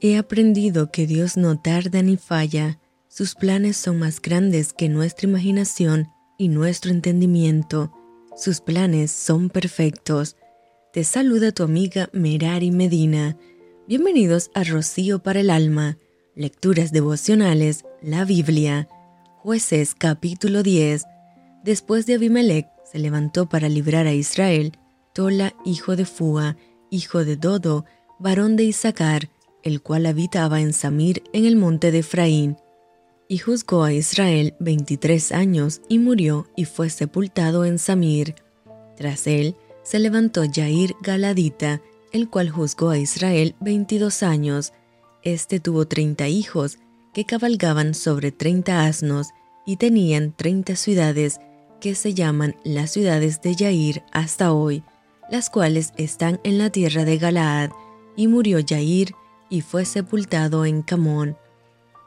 He aprendido que Dios no tarda ni falla. Sus planes son más grandes que nuestra imaginación y nuestro entendimiento. Sus planes son perfectos. Te saluda tu amiga Merari Medina. Bienvenidos a Rocío para el Alma, Lecturas Devocionales, la Biblia. Jueces capítulo 10. Después de Abimelech se levantó para librar a Israel, Tola, hijo de Fua, hijo de Dodo, varón de Isaacar, el cual habitaba en Samir en el monte de Efraín, y juzgó a Israel veintitrés años y murió y fue sepultado en Samir. Tras él se levantó Jair Galadita, el cual juzgó a Israel veintidós años. Este tuvo treinta hijos, que cabalgaban sobre treinta asnos, y tenían treinta ciudades, que se llaman las ciudades de Jair hasta hoy, las cuales están en la tierra de Galaad, y murió Jair y fue sepultado en Camón.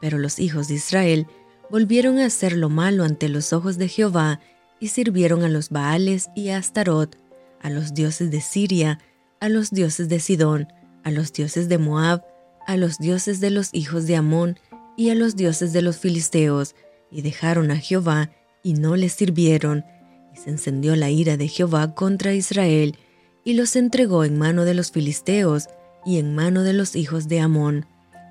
Pero los hijos de Israel volvieron a hacer lo malo ante los ojos de Jehová y sirvieron a los Baales y a Astarot, a los dioses de Siria, a los dioses de Sidón, a los dioses de Moab, a los dioses de los hijos de Amón y a los dioses de los filisteos, y dejaron a Jehová y no le sirvieron, y se encendió la ira de Jehová contra Israel, y los entregó en mano de los filisteos y en mano de los hijos de Amón,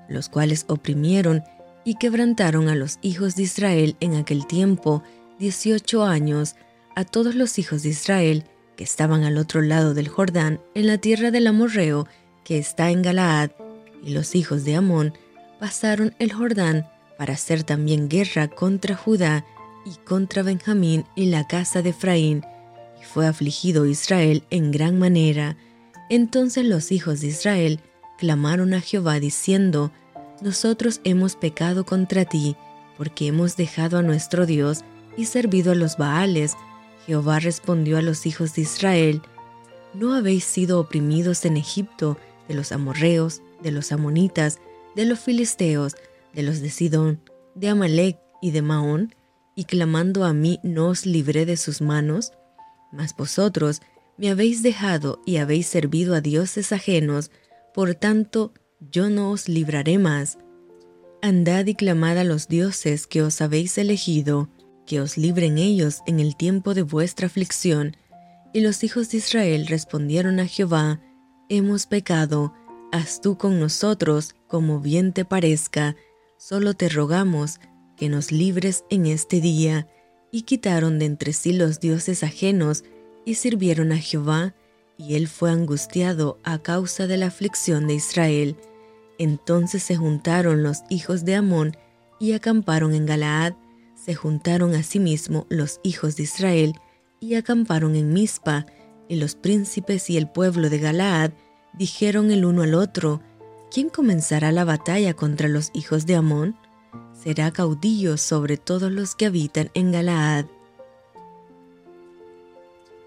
los cuales oprimieron y quebrantaron a los hijos de Israel en aquel tiempo, dieciocho años, a todos los hijos de Israel que estaban al otro lado del Jordán, en la tierra del Amorreo, que está en Galaad, y los hijos de Amón pasaron el Jordán para hacer también guerra contra Judá y contra Benjamín y la casa de Efraín, y fue afligido Israel en gran manera. Entonces los hijos de Israel clamaron a Jehová diciendo, Nosotros hemos pecado contra ti, porque hemos dejado a nuestro Dios y servido a los Baales. Jehová respondió a los hijos de Israel, ¿No habéis sido oprimidos en Egipto de los amorreos, de los amonitas, de los filisteos, de los de Sidón, de Amalek y de Maón? y clamando a mí no os libré de sus manos? Mas vosotros me habéis dejado y habéis servido a dioses ajenos, por tanto yo no os libraré más. Andad y clamad a los dioses que os habéis elegido, que os libren ellos en el tiempo de vuestra aflicción. Y los hijos de Israel respondieron a Jehová, Hemos pecado, haz tú con nosotros como bien te parezca, solo te rogamos que nos libres en este día. Y quitaron de entre sí los dioses ajenos, y sirvieron a Jehová, y él fue angustiado a causa de la aflicción de Israel. Entonces se juntaron los hijos de Amón y acamparon en Galaad, se juntaron asimismo los hijos de Israel y acamparon en Mizpa, y los príncipes y el pueblo de Galaad dijeron el uno al otro, ¿quién comenzará la batalla contra los hijos de Amón? será caudillo sobre todos los que habitan en Galaad.